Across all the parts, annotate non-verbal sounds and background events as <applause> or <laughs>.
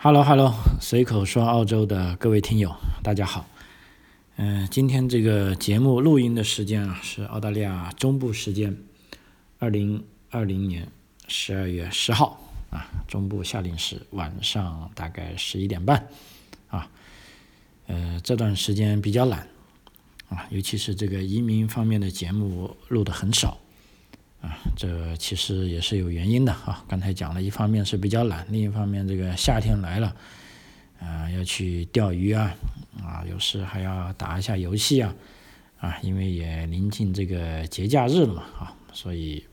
Hello，Hello，随口说澳洲的各位听友，大家好。嗯，今天这个节目录音的时间啊，是澳大利亚中部时间，二零二零年十二月十号啊，中部夏令时晚上大概十一点半啊。呃，这段时间比较懒啊，尤其是这个移民方面的节目录的很少。这其实也是有原因的啊。刚才讲了一方面是比较懒，另一方面这个夏天来了，啊，要去钓鱼啊，啊，有时还要打一下游戏啊，啊，因为也临近这个节假日了嘛，啊，所以，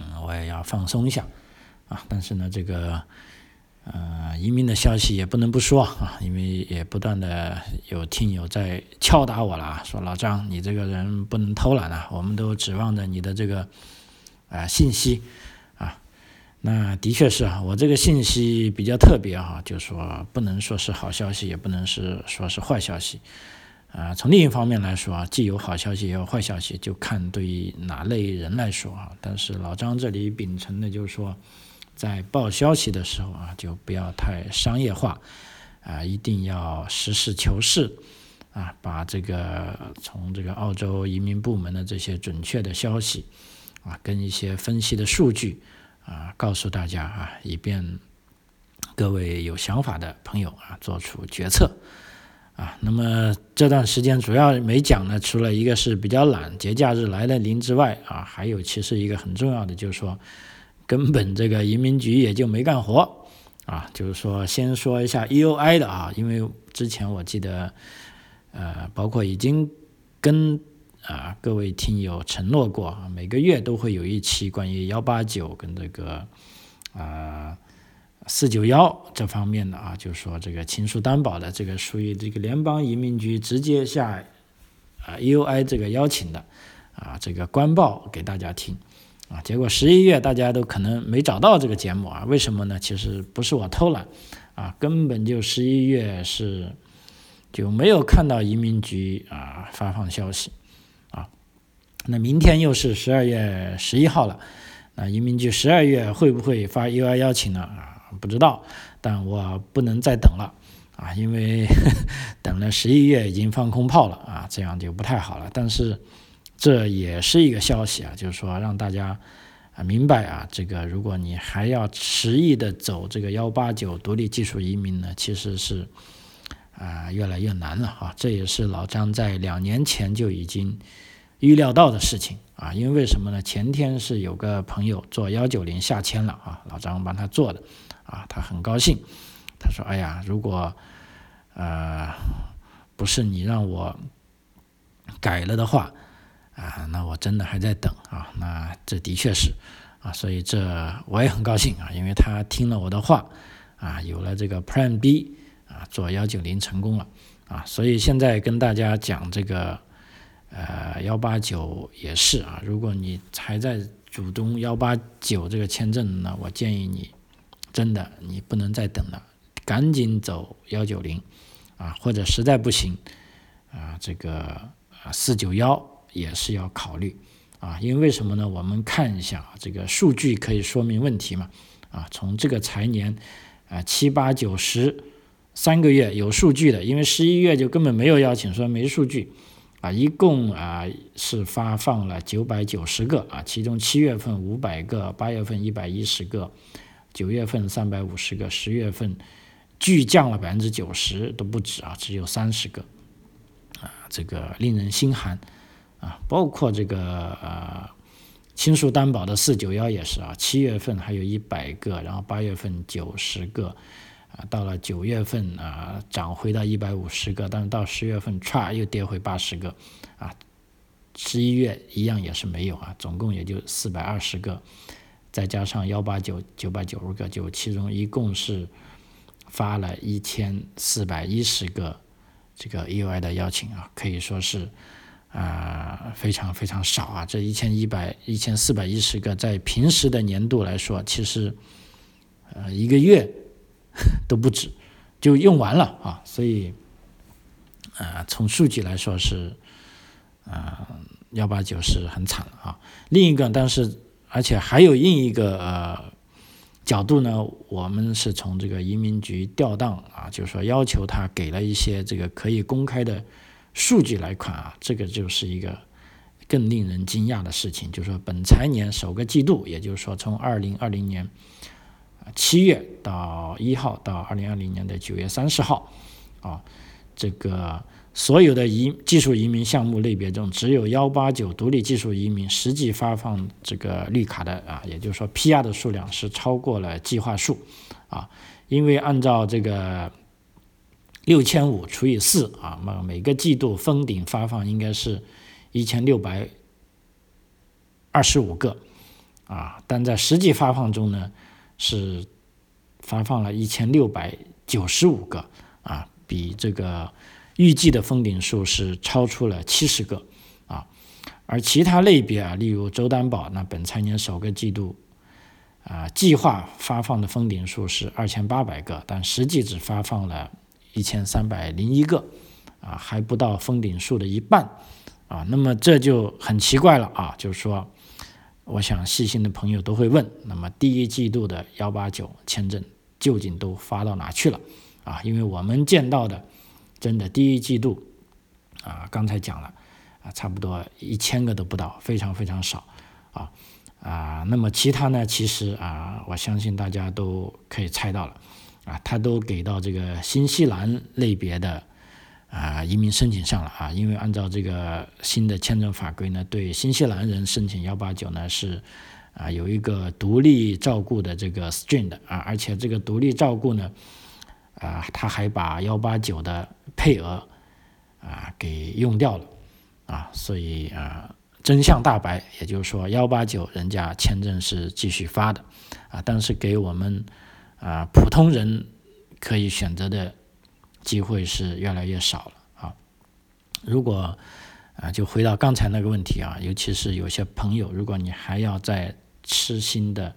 嗯，我也要放松一下，啊，但是呢，这个。呃，移民的消息也不能不说啊，因为也不断的有听友在敲打我了，说老张，你这个人不能偷懒啊，我们都指望着你的这个啊信息啊。那的确是啊，我这个信息比较特别哈，就说不能说是好消息，也不能是说是坏消息啊。从另一方面来说啊，既有好消息也有坏消息，就看对于哪类人来说啊。但是老张这里秉承的就是说。在报消息的时候啊，就不要太商业化，啊，一定要实事求是，啊，把这个从这个澳洲移民部门的这些准确的消息，啊，跟一些分析的数据，啊，告诉大家啊，以便各位有想法的朋友啊，做出决策，啊，那么这段时间主要没讲呢，除了一个是比较懒，节假日来了临之外，啊，还有其实一个很重要的就是说。根本这个移民局也就没干活啊，就是说先说一下 EUI 的啊，因为之前我记得，呃，包括已经跟啊各位听友承诺过，每个月都会有一期关于幺八九跟这个啊四九幺这方面的啊，就是说这个亲属担保的这个属于这个联邦移民局直接下啊 EUI 这个邀请的啊这个官报给大家听。啊，结果十一月大家都可能没找到这个节目啊？为什么呢？其实不是我偷懒，啊，根本就十一月是就没有看到移民局啊发放消息，啊，那明天又是十二月十一号了，那移民局十二月会不会发 UI 邀请呢？啊，不知道，但我不能再等了啊，因为 <laughs> 等了十一月已经放空炮了啊，这样就不太好了。但是。这也是一个消息啊，就是说让大家啊明白啊，这个如果你还要执意的走这个幺八九独立技术移民呢，其实是啊越来越难了啊。这也是老张在两年前就已经预料到的事情啊。因为为什么呢？前天是有个朋友做幺九零下签了啊，老张帮他做的啊，他很高兴，他说：“哎呀，如果呃不是你让我改了的话。”啊，那我真的还在等啊，那这的确是啊，所以这我也很高兴啊，因为他听了我的话啊，有了这个 Plan B 啊，做幺九零成功了啊，所以现在跟大家讲这个呃幺八九也是啊，如果你还在主动幺八九这个签证呢，我建议你真的你不能再等了，赶紧走幺九零啊，或者实在不行啊，这个啊四九幺。也是要考虑啊，因为为什么呢？我们看一下，这个数据可以说明问题嘛啊，从这个财年啊七八九十三个月有数据的，因为十一月就根本没有邀请，说没数据啊，一共啊是发放了九百九十个啊，其中七月份五百个，八月份一百一十个，九月份三百五十个，十月份巨降了百分之九十都不止啊，只有三十个啊，这个令人心寒。啊，包括这个呃，亲属担保的四九幺也是啊，七月份还有一百个，然后八月份九十个，啊，到了九月份啊，涨回到一百五十个，但是到十月份歘又跌回八十个，啊，十一月一样也是没有啊，总共也就四百二十个，再加上幺八九九百九十个，就其中一共是发了一千四百一十个这个 EUI 的邀请啊，可以说是。啊，非常非常少啊！这一千一百一千四百一十个，在平时的年度来说，其实呃一个月都不止就用完了啊！所以啊，从数据来说是啊幺八九是很惨啊。另一个，但是而且还有另一个呃角度呢，我们是从这个移民局调档啊，就是说要求他给了一些这个可以公开的数据来看啊，这个就是一个更令人惊讶的事情，就是说本财年首个季度，也就是说从二零二零年七月到一号到二零二零年的九月三十号啊，这个。所有的移技术移民项目类别中，只有幺八九独立技术移民实际发放这个绿卡的啊，也就是说 PR 的数量是超过了计划数啊，因为按照这个六千五除以四啊，那每个季度封顶发放应该是一千六百二十五个啊，但在实际发放中呢，是发放了一千六百九十五个啊，比这个。预计的封顶数是超出了七十个啊，而其他类别啊，例如周担保，那本财年首个季度啊，计划发放的封顶数是二千八百个，但实际只发放了一千三百零一个啊，还不到封顶数的一半啊。那么这就很奇怪了啊，就是说，我想细心的朋友都会问，那么第一季度的幺八九签证究竟都发到哪去了啊？因为我们见到的。真的，第一季度啊，刚才讲了啊，差不多一千个都不到，非常非常少啊啊。那么其他呢？其实啊，我相信大家都可以猜到了啊，他都给到这个新西兰类别的啊移民申请上了啊。因为按照这个新的签证法规呢，对新西兰人申请幺八九呢是啊有一个独立照顾的这个 string 的啊，而且这个独立照顾呢。啊，他还把幺八九的配额啊给用掉了啊，所以啊真相大白，也就是说幺八九人家签证是继续发的啊，但是给我们啊普通人可以选择的机会是越来越少了啊。如果啊就回到刚才那个问题啊，尤其是有些朋友，如果你还要再痴心的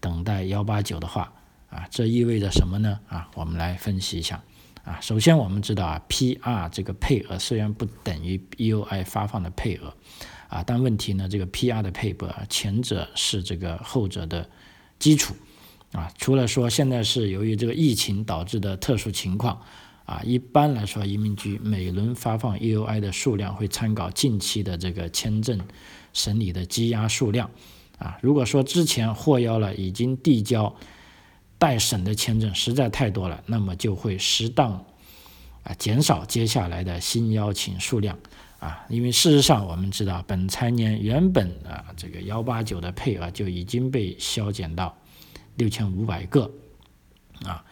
等待幺八九的话。啊，这意味着什么呢？啊，我们来分析一下。啊，首先我们知道啊，PR 这个配额虽然不等于 EUI 发放的配额，啊，但问题呢，这个 PR 的配额，前者是这个后者的基础。啊，除了说现在是由于这个疫情导致的特殊情况，啊，一般来说移民局每轮发放 EUI 的数量会参考近期的这个签证审理的积压数量。啊，如果说之前获邀了已经递交。待审的签证实在太多了，那么就会适当啊减少接下来的新邀请数量啊，因为事实上我们知道，本财年原本啊这个幺八九的配额就已经被削减到六千五百个啊，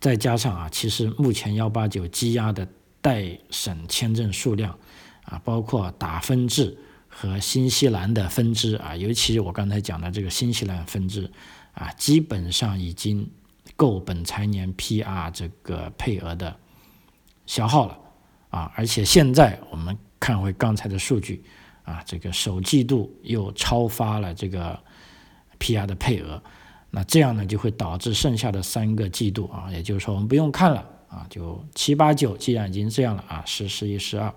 再加上啊，其实目前幺八九积压的待审签证数量啊，包括打分制和新西兰的分支啊，尤其我刚才讲的这个新西兰分支。啊，基本上已经够本财年 PR 这个配额的消耗了啊！而且现在我们看回刚才的数据啊，这个首季度又超发了这个 PR 的配额，那这样呢就会导致剩下的三个季度啊，也就是说我们不用看了啊，就七八九既然已经这样了啊，十十一十二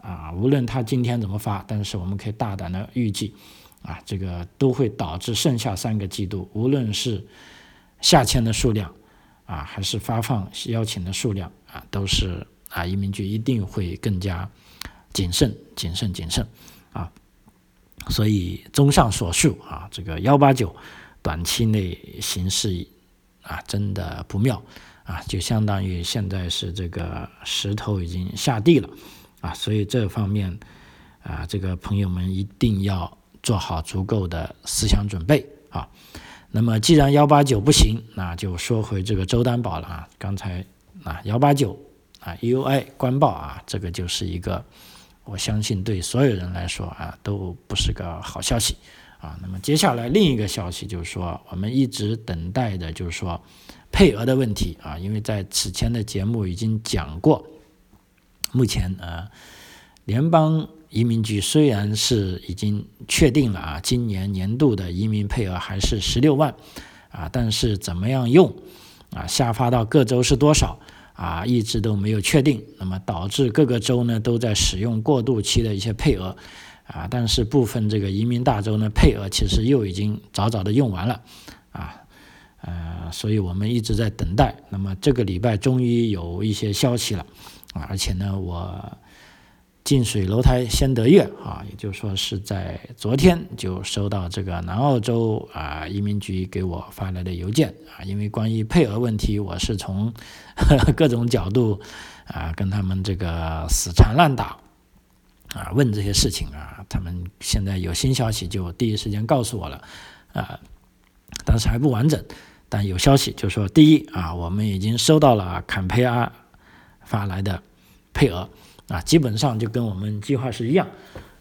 啊，无论他今天怎么发，但是我们可以大胆的预计。啊，这个都会导致剩下三个季度，无论是下签的数量啊，还是发放邀请的数量啊，都是啊，移民局一定会更加谨慎、谨慎、谨慎啊。所以，综上所述啊，这个幺八九短期内形势啊，真的不妙啊，就相当于现在是这个石头已经下地了啊。所以这方面啊，这个朋友们一定要。做好足够的思想准备啊！那么既然幺八九不行，那就说回这个周担保了啊。刚才啊幺八九啊，U I 官报啊，这个就是一个我相信对所有人来说啊都不是个好消息啊。那么接下来另一个消息就是说，我们一直等待的就是说配额的问题啊，因为在此前的节目已经讲过，目前啊联邦。移民局虽然是已经确定了啊，今年年度的移民配额还是十六万啊，但是怎么样用啊，下发到各州是多少啊，一直都没有确定。那么导致各个州呢都在使用过渡期的一些配额啊，但是部分这个移民大州呢配额其实又已经早早的用完了啊，呃，所以我们一直在等待。那么这个礼拜终于有一些消息了啊，而且呢，我近水楼台先得月啊，也就是说是在昨天就收到这个南澳洲啊移民局给我发来的邮件啊，因为关于配额问题，我是从 <laughs> 各种角度啊跟他们这个死缠烂打。啊，问这些事情啊，他们现在有新消息就第一时间告诉我了，啊，当时还不完整，但有消息就说，第一啊，我们已经收到了坎培拉发来的配额，啊，基本上就跟我们计划是一样，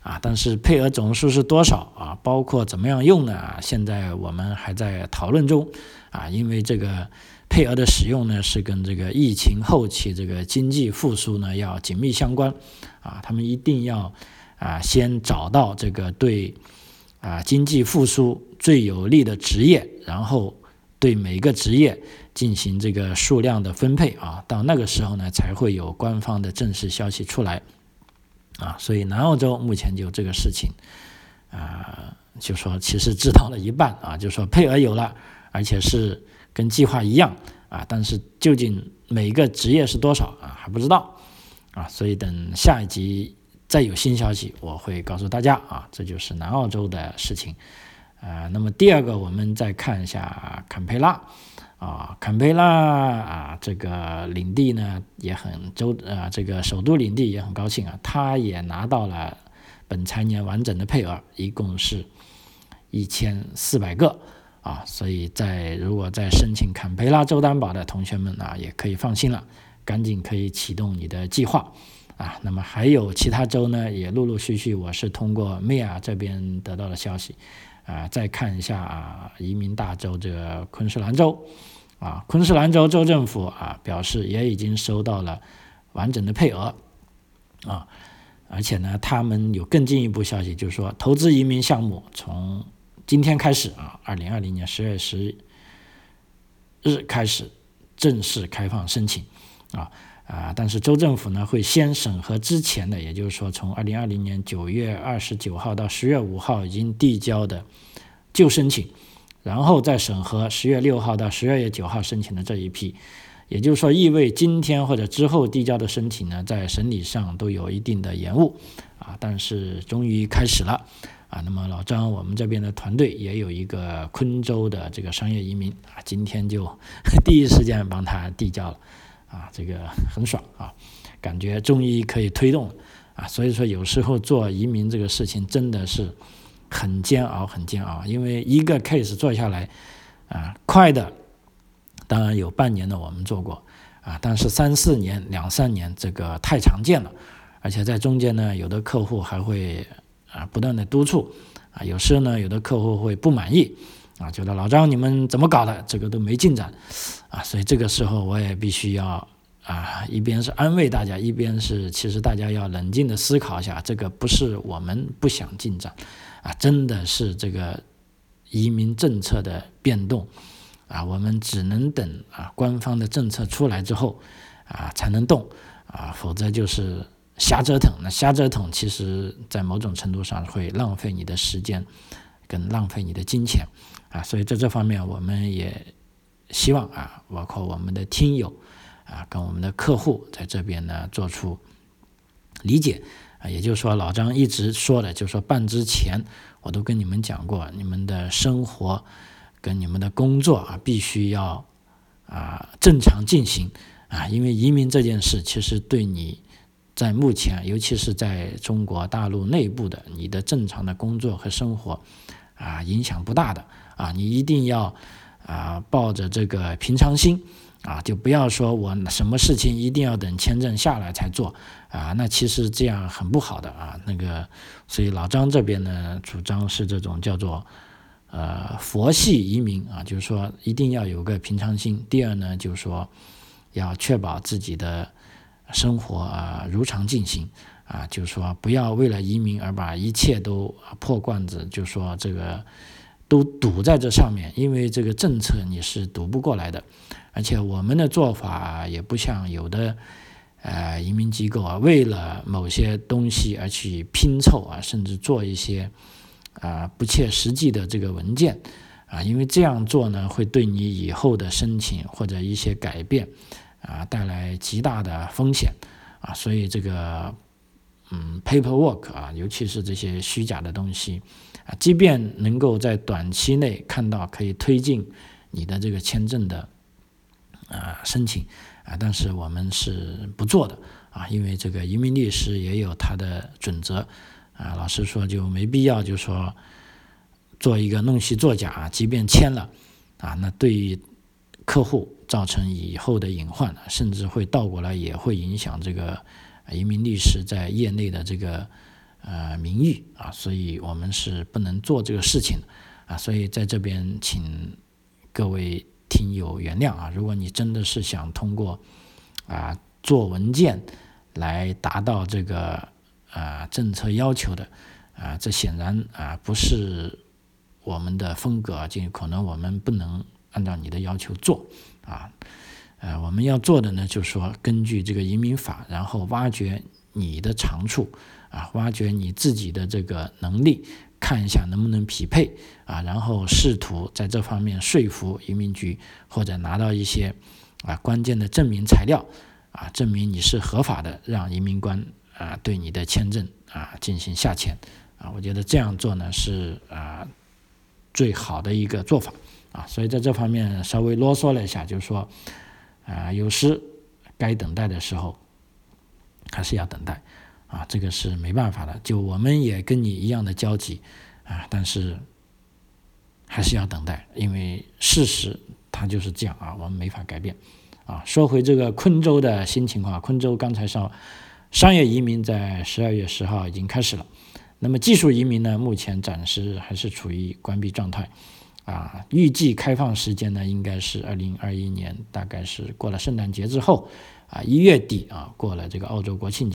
啊，但是配额总数是多少啊，包括怎么样用呢？现在我们还在讨论中，啊，因为这个。配额的使用呢，是跟这个疫情后期这个经济复苏呢要紧密相关，啊，他们一定要啊先找到这个对啊经济复苏最有利的职业，然后对每个职业进行这个数量的分配啊，到那个时候呢才会有官方的正式消息出来，啊，所以南澳洲目前就这个事情啊，就说其实知道了一半啊，就说配额有了，而且是。跟计划一样啊，但是究竟每一个职业是多少啊还不知道啊，所以等下一集再有新消息，我会告诉大家啊，这就是南澳洲的事情啊。那么第二个，我们再看一下坎培拉啊，坎培拉啊，这个领地呢也很州啊，这个首都领地也很高兴啊，他也拿到了本财年完整的配额，一共是一千四百个。啊，所以在如果在申请坎培拉州担保的同学们啊，也可以放心了，赶紧可以启动你的计划啊。那么还有其他州呢，也陆陆续续，我是通过梅亚这边得到的消息啊。再看一下啊，移民大州这个昆士兰州啊，昆士兰州州政府啊表示也已经收到了完整的配额啊，而且呢，他们有更进一步消息，就是说投资移民项目从今天开始啊，二零二零年十月十日开始正式开放申请啊啊！但是州政府呢会先审核之前的，也就是说从二零二零年九月二十九号到十月五号已经递交的旧申请，然后再审核十月六号到十二月九号申请的这一批。也就是说，意味今天或者之后递交的申请呢，在审理上都有一定的延误啊，但是终于开始了。啊，那么老张，我们这边的团队也有一个昆州的这个商业移民啊，今天就 <laughs> 第一时间帮他递交了，啊，这个很爽啊，感觉终于可以推动啊，所以说有时候做移民这个事情真的是很煎熬，很煎熬，因为一个 case 做下来啊，快的当然有半年的我们做过啊，但是三四年、两三年这个太常见了，而且在中间呢，有的客户还会。啊，不断的督促，啊，有时呢，有的客户会不满意，啊，觉得老张你们怎么搞的，这个都没进展，啊，所以这个时候我也必须要啊，一边是安慰大家，一边是其实大家要冷静的思考一下，这个不是我们不想进展，啊，真的是这个移民政策的变动，啊，我们只能等啊官方的政策出来之后，啊才能动，啊，否则就是。瞎折腾，那瞎折腾，其实在某种程度上会浪费你的时间，跟浪费你的金钱，啊，所以在这方面，我们也希望啊，包括我们的听友啊，跟我们的客户在这边呢做出理解，啊，也就是说，老张一直说的，就是说办之前，我都跟你们讲过，你们的生活跟你们的工作啊，必须要啊正常进行，啊，因为移民这件事，其实对你。在目前，尤其是在中国大陆内部的，你的正常的工作和生活，啊，影响不大的啊，你一定要啊，抱着这个平常心啊，就不要说我什么事情一定要等签证下来才做啊，那其实这样很不好的啊，那个，所以老张这边呢，主张是这种叫做呃佛系移民啊，就是说一定要有个平常心。第二呢，就是说要确保自己的。生活啊如常进行啊，就是说不要为了移民而把一切都破罐子，就说这个都堵在这上面，因为这个政策你是堵不过来的。而且我们的做法也不像有的呃移民机构啊，为了某些东西而去拼凑啊，甚至做一些啊不切实际的这个文件啊，因为这样做呢，会对你以后的申请或者一些改变啊带来极大的风险啊，所以这个嗯，paperwork 啊，尤其是这些虚假的东西啊，即便能够在短期内看到可以推进你的这个签证的啊申请啊，但是我们是不做的啊，因为这个移民律师也有他的准则啊，老实说就没必要就说。做一个弄虚作假，即便签了，啊，那对于客户造成以后的隐患，甚至会倒过来也会影响这个移民律师在业内的这个呃名誉啊，所以我们是不能做这个事情啊，所以在这边请各位听友原谅啊，如果你真的是想通过啊做文件来达到这个啊政策要求的啊，这显然啊不是。我们的风格就可能我们不能按照你的要求做啊，呃，我们要做的呢，就是说根据这个移民法，然后挖掘你的长处啊，挖掘你自己的这个能力，看一下能不能匹配啊，然后试图在这方面说服移民局或者拿到一些啊关键的证明材料啊，证明你是合法的，让移民官啊对你的签证啊进行下签啊，我觉得这样做呢是啊。最好的一个做法啊，所以在这方面稍微啰嗦了一下，就是说，啊，有时该等待的时候还是要等待啊，这个是没办法的。就我们也跟你一样的焦急啊，但是还是要等待，因为事实它就是这样啊，我们没法改变啊。说回这个昆州的新情况，昆州刚才说，商业移民在十二月十号已经开始了。那么技术移民呢？目前暂时还是处于关闭状态，啊，预计开放时间呢，应该是二零二一年，大概是过了圣诞节之后，啊，一月底啊，过了这个澳洲国庆节。